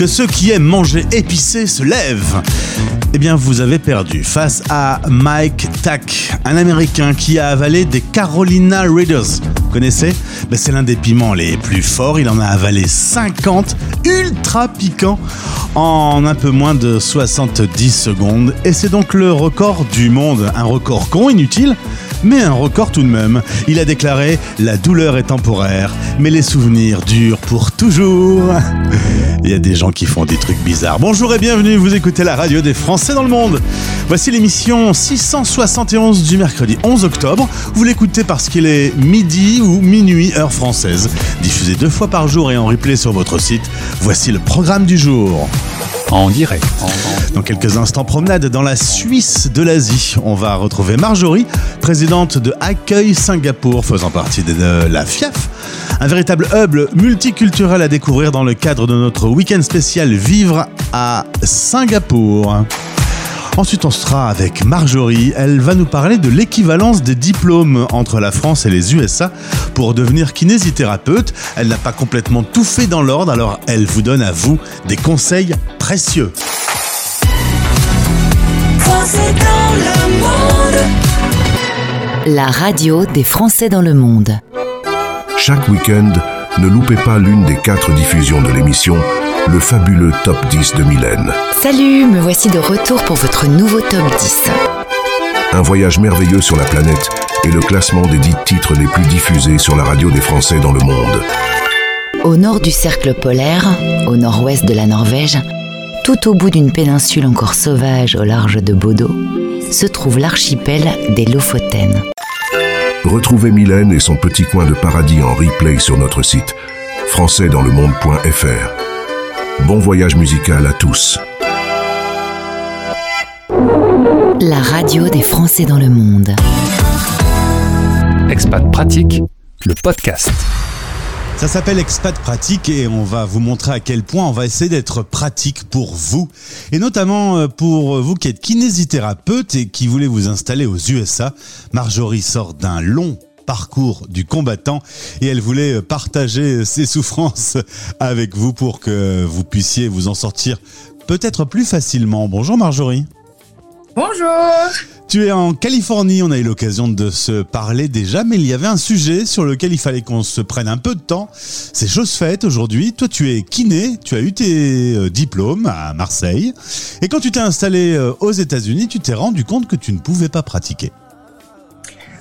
Que ceux qui aiment manger épicé se lèvent. Eh bien, vous avez perdu face à Mike Tack, un Américain qui a avalé des Carolina Readers. Vous connaissez? Ben, C'est l'un des piments les plus forts. Il en a avalé 50, ultra piquants, en un peu moins de 70 secondes. Et c'est donc le record du monde. Un record con, inutile, mais un record tout de même. Il a déclaré La douleur est temporaire, mais les souvenirs durent pour toujours. Il y a des gens qui font des trucs bizarres. Bonjour et bienvenue, vous écoutez la radio des Français dans le monde. Voici l'émission 671 du mercredi 11 octobre. Vous l'écoutez parce qu'il est midi ou minuit heure française. Diffusé deux fois par jour et en replay sur votre site. Voici le programme du jour. En direct. Dans quelques instants, promenade dans la Suisse de l'Asie. On va retrouver Marjorie, présidente de Accueil Singapour, faisant partie de la FIAF. Un véritable hub multiculturel à découvrir dans le cadre de notre week-end spécial Vivre à Singapour. Ensuite, on sera avec Marjorie. Elle va nous parler de l'équivalence des diplômes entre la France et les USA pour devenir kinésithérapeute. Elle n'a pas complètement tout fait dans l'ordre, alors elle vous donne à vous des conseils précieux. La radio des Français dans le monde. Chaque week-end, ne loupez pas l'une des quatre diffusions de l'émission, le fabuleux Top 10 de Mylène. Salut, me voici de retour pour votre nouveau top 10. Un voyage merveilleux sur la planète et le classement des dix titres les plus diffusés sur la radio des Français dans le monde. Au nord du cercle polaire, au nord-ouest de la Norvège, tout au bout d'une péninsule encore sauvage au large de Bodo, se trouve l'archipel des Lofoten. Retrouvez Mylène et son petit coin de paradis en replay sur notre site françaisdanslemonde.fr. Bon voyage musical à tous. La radio des Français dans le monde. Expat pratique, le podcast. Ça s'appelle Expat Pratique et on va vous montrer à quel point on va essayer d'être pratique pour vous. Et notamment euh, pour vous qui êtes kinésithérapeute et qui voulez vous installer aux USA. Marjorie sort d'un long parcours du combattant et elle voulait euh, partager ses souffrances avec vous pour que vous puissiez vous en sortir peut-être plus facilement. Bonjour Marjorie. Bonjour Tu es en Californie, on a eu l'occasion de se parler déjà, mais il y avait un sujet sur lequel il fallait qu'on se prenne un peu de temps. C'est chose faite aujourd'hui. Toi, tu es kiné, tu as eu tes euh, diplômes à Marseille, et quand tu t'es installé euh, aux États-Unis, tu t'es rendu compte que tu ne pouvais pas pratiquer.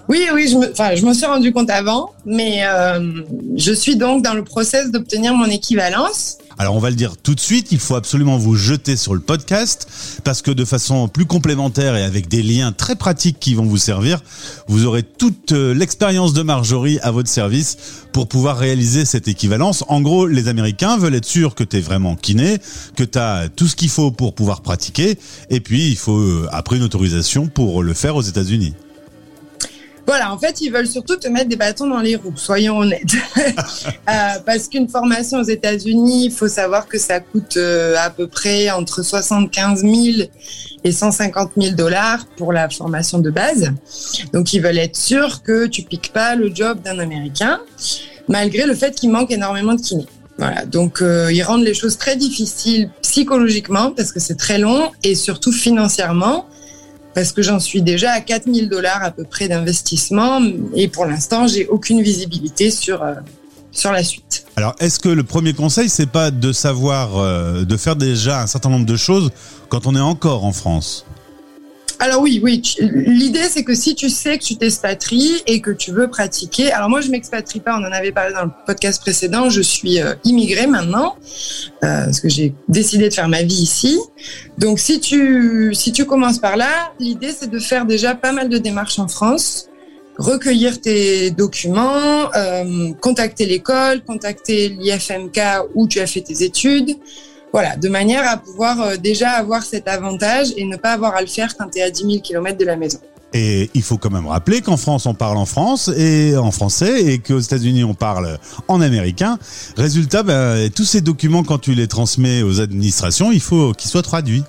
Oui, oui, je me, enfin, je me suis rendu compte avant, mais euh, je suis donc dans le process d'obtenir mon équivalence. Alors on va le dire tout de suite, il faut absolument vous jeter sur le podcast parce que de façon plus complémentaire et avec des liens très pratiques qui vont vous servir, vous aurez toute euh, l'expérience de Marjorie à votre service pour pouvoir réaliser cette équivalence. En gros, les Américains veulent être sûrs que tu es vraiment kiné, que tu as tout ce qu'il faut pour pouvoir pratiquer et puis il faut euh, après une autorisation pour le faire aux États-Unis. Voilà, en fait, ils veulent surtout te mettre des bâtons dans les roues, soyons honnêtes. Euh, parce qu'une formation aux États-Unis, il faut savoir que ça coûte euh, à peu près entre 75 000 et 150 000 dollars pour la formation de base. Donc, ils veulent être sûrs que tu piques pas le job d'un Américain, malgré le fait qu'il manque énormément de kinés. Voilà, donc euh, ils rendent les choses très difficiles psychologiquement parce que c'est très long et surtout financièrement parce que j'en suis déjà à 4000 dollars à peu près d'investissement et pour l'instant, j'ai aucune visibilité sur, euh, sur la suite. Alors, est-ce que le premier conseil, c'est pas de savoir, euh, de faire déjà un certain nombre de choses quand on est encore en France? Alors oui, oui. L'idée, c'est que si tu sais que tu t'expatries et que tu veux pratiquer, alors moi, je m'expatrie pas. On en avait parlé dans le podcast précédent. Je suis euh, immigrée maintenant euh, parce que j'ai décidé de faire ma vie ici. Donc, si tu si tu commences par là, l'idée, c'est de faire déjà pas mal de démarches en France. Recueillir tes documents, euh, contacter l'école, contacter l'IFMK où tu as fait tes études, Voilà, de manière à pouvoir euh, déjà avoir cet avantage et ne pas avoir à le faire quand tu es à 10 000 km de la maison. Et il faut quand même rappeler qu'en France, on parle en France et en français et qu'aux États-Unis, on parle en américain. Résultat, ben, tous ces documents, quand tu les transmets aux administrations, il faut qu'ils soient traduits.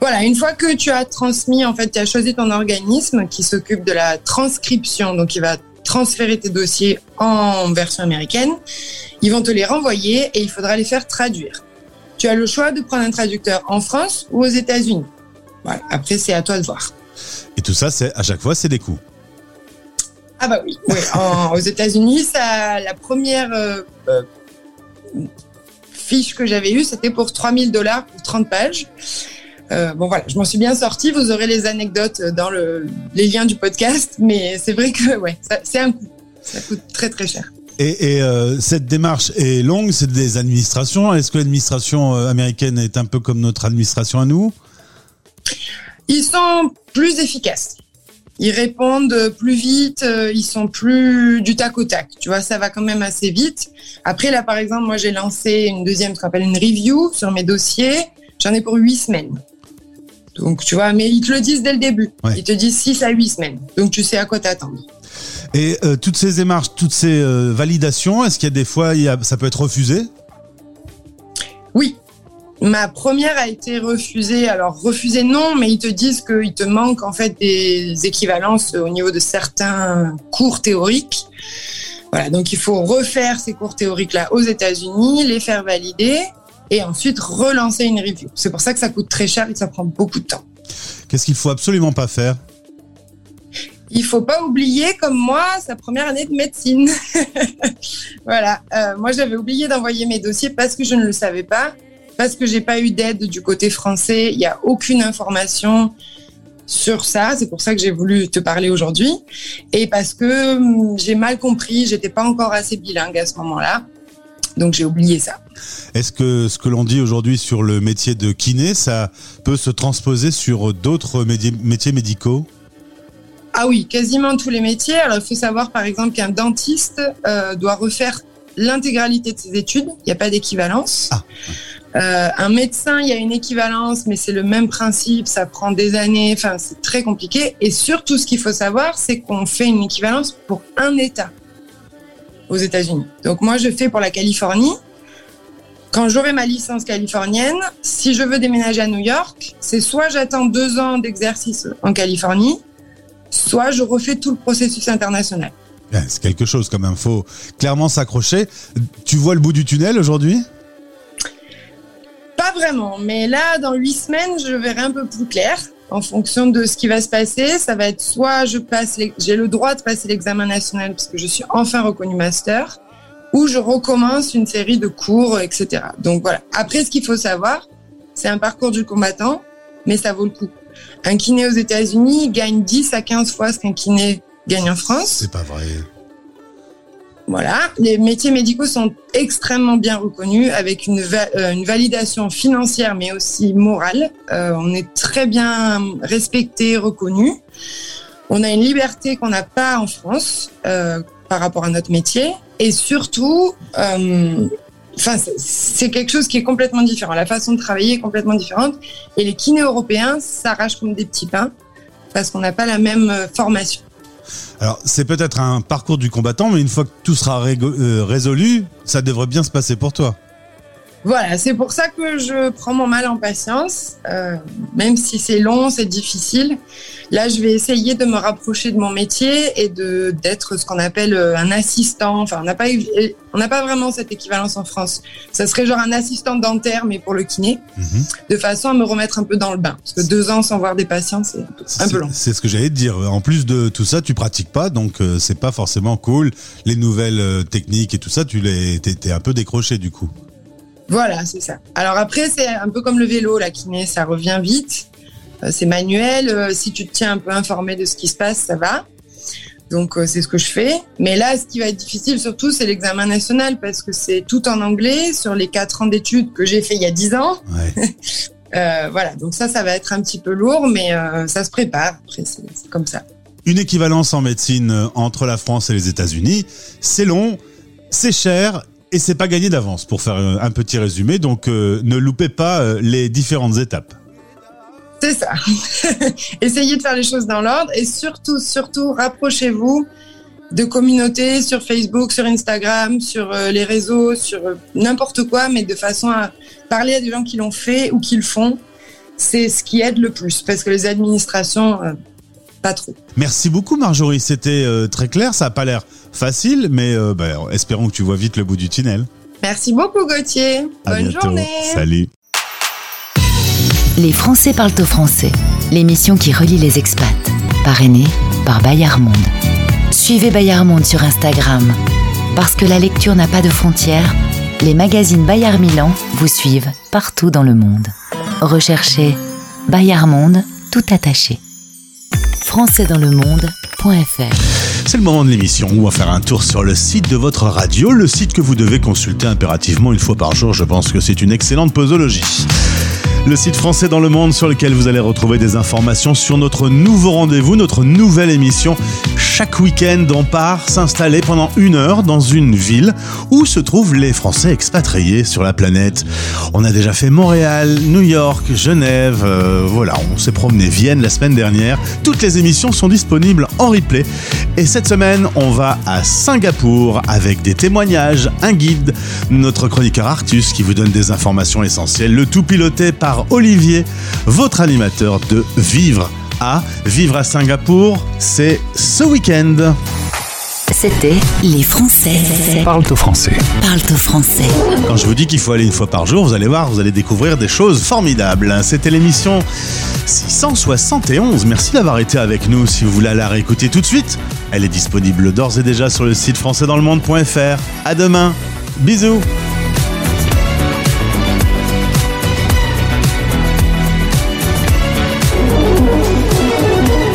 Voilà, une fois que tu as transmis, en fait, tu as choisi ton organisme qui s'occupe de la transcription, donc il va transférer tes dossiers en version américaine, ils vont te les renvoyer et il faudra les faire traduire. Tu as le choix de prendre un traducteur en France ou aux États-Unis. Voilà, après, c'est à toi de voir. Et tout ça, c'est à chaque fois, c'est des coûts. Ah bah oui, oui. En- aux États-Unis, ça, la première euh, euh, fiche que j'avais eue, c'était pour 3000 dollars pour 30 pages. Euh, bon voilà, je m'en suis bien sortie. Vous aurez les anecdotes dans le, les liens du podcast, mais c'est vrai que ouais, c'est un coût. Ça coûte très très cher. Et, et, euh, cette démarche est longue, c'est des administrations. Est-ce que l'administration euh, américaine est un peu comme notre administration à nous? Ils sont plus efficaces. Ils répondent plus vite, euh, ils sont plus du tac au tac. Tu vois, ça va quand même assez vite. Après, là, par exemple, moi, j'ai lancé une deuxième, ce qu'on appelle une review sur mes dossiers. J'en ai pour huit semaines. Donc, tu vois, mais ils te le disent dès le début. Ouais. Ils te disent six à huit semaines. Donc, tu sais à quoi t'attendre. Et euh, toutes ces démarches, toutes ces euh, validations, est-ce qu'il y a des fois, il y a, ça peut être refusé? Oui. Ma première a été refusée. Alors, refusée, non, mais ils te disent qu'il te manque en fait des équivalences au niveau de certains cours théoriques. Voilà, donc il faut refaire ces cours théoriques-là aux États-Unis, les faire valider et ensuite relancer une review. C'est pour ça que ça coûte très cher et que ça prend beaucoup de temps. Qu'est-ce qu'il faut absolument pas faire? Il faut pas oublier, comme moi, sa première année de médecine. voilà. Euh, moi, j'avais oublié d'envoyer mes dossiers parce que je ne le savais pas, parce que j'ai pas eu d'aide du côté français. Il n'y a aucune information sur ça. C'est pour ça que j'ai voulu te parler aujourd'hui. Et parce que hum, j'ai mal compris, j'étais pas encore assez bilingue à ce moment-là. Donc, j'ai oublié ça. Est-ce que ce que l'on dit aujourd'hui sur le métier de kiné, ça peut se transposer sur d'autres métiers médicaux? Ah oui, quasiment tous les métiers. Alors, il faut savoir, par exemple, qu'un dentiste euh, doit refaire l'intégralité de ses études. Il n'y a pas d'équivalence. Ah. Euh, un médecin, il y a une équivalence, mais c'est le même principe. Ça prend des années. Enfin, c'est très compliqué. Et surtout, ce qu'il faut savoir, c'est qu'on fait une équivalence pour un État aux États-Unis. Donc, moi, je fais pour la Californie. Quand j'aurai ma licence californienne, si je veux déménager à New York, c'est soit j'attends deux ans d'exercice en Californie, soit je refais tout le processus international. C'est quelque chose quand même, faut clairement s'accrocher. Tu vois le bout du tunnel aujourd'hui? Pas vraiment, mais là, dans huit semaines, je verrai un peu plus clair. En fonction de ce qui va se passer, ça va être soit je passe, j'ai le droit de passer l'examen national parce que je suis enfin reconnu master, ou je recommence une série de cours, etc. Donc voilà. Après, ce qu'il faut savoir, c'est un parcours du combattant, mais ça vaut le coup. Un kiné aux États-Unis gagne 10 à 15 fois ce qu'un kiné gagne en France. C'est pas vrai. Voilà, les métiers médicaux sont extrêmement bien reconnus avec une, va- euh, une validation financière mais aussi morale. Euh, on est très bien respecté, reconnu. On a une liberté qu'on n'a pas en France euh, par rapport à notre métier et surtout, c'est- quelque chose qui est complètement différent. La façon de travailler est complètement différente et les kinés européens s'arrachent comme des petits pains parce qu'on n'a pas la même euh, formation. Alors, c'est peut-être un parcours du combattant, mais une fois que tout sera euh, résolu, ça devrait bien se passer pour toi. Voilà, c'est pour ça que je prends mon mal en patience, euh, même si c'est long, c'est difficile. Là, je vais essayer de me rapprocher de mon métier et de d'être ce qu'on appelle euh, un assistant. Enfin, on n'a pas eu- on n'a pas vraiment cette équivalence en France. Ça serait genre un assistant dentaire, mais pour le kiné, Mhm. de façon à me remettre un peu dans le bain. Parce que deux ans sans voir des patients, c'est un peu- long. C'est ce que j'allais te dire. En plus de tout ça, tu pratiques pas, donc euh, c'est pas forcément cool. Les nouvelles techniques et tout ça, tu les, t'es un peu décroché du coup. Voilà, c'est ça. Alors après, c'est un peu comme le vélo, la kiné, ça revient vite. Euh, C'est manuel. euh, Si tu te tiens un peu informé de ce qui se passe, ça va. Donc euh, c'est ce que je fais. Mais là, ce qui va être difficile surtout, c'est l'examen national parce que c'est tout en anglais sur les quatre ans d'études que j'ai fait il y a dix ans. Ouais. Euh, voilà, donc ça, ça va être un petit peu lourd, mais euh, ça se prépare. Après, c'est comme ça. Une équivalence en médecine entre la France et les États-Unis, c'est long, c'est cher Et c'est pas gagné d'avance pour faire un petit résumé, donc euh, ne loupez pas euh, les différentes étapes. C'est ça. Essayez de faire les choses dans l'ordre et surtout, surtout, rapprochez-vous de communautés sur Facebook, sur Instagram, sur euh, les réseaux, sur n'importe quoi, mais de façon à parler à des gens qui l'ont fait ou qui le font. C'est ce qui aide le plus parce que les administrations, pas trop. Merci beaucoup Marjorie, c'était euh, très clair, ça a pas l'air facile, mais euh, bah, espérons que tu vois vite le bout du tunnel. Merci beaucoup Gauthier. À Bonne bientôt. journée. Salut. Les Français parlent au français, l'émission qui relie les expats, parrainée par Bayard Monde. Suivez Bayard Monde sur Instagram. Parce que la lecture n'a pas de frontières, les magazines Bayard Milan vous suivent partout dans le monde. Recherchez Bayard Monde tout attaché. françaisdanslemonde.fr C'est le moment de l'émission où on va faire un tour sur le site de votre radio, le site que vous devez consulter impérativement une fois par jour. Je pense que c'est une excellente posologie. Le site français dans le monde sur lequel vous allez retrouver des informations sur notre nouveau rendez-vous, notre nouvelle émission. Chaque week-end, on part s'installer pendant une heure dans une ville où se trouvent les Français expatriés sur la planète. On a déjà fait Montréal, New York, Genève, euh, voilà, on s'est promené Vienne la semaine dernière. Toutes les émissions sont disponibles en replay. Et cette semaine, on va à Singapour avec des témoignages, un guide, notre chroniqueur Artus qui vous donne des informations essentielles, le tout piloté par Olivier, votre animateur de Vivre à Vivre à Singapour, c'est ce week-end. C'était Les Français Parle au français. parlent au français. Quand je vous dis qu'il faut aller une fois par jour, vous allez voir, vous allez découvrir des choses formidables. C'était l'émission 671. Merci d'avoir été avec nous. Si vous voulez la réécouter tout de suite, elle est disponible d'ores et déjà sur le site françaisdanslemonde.fr. À demain. Bisous.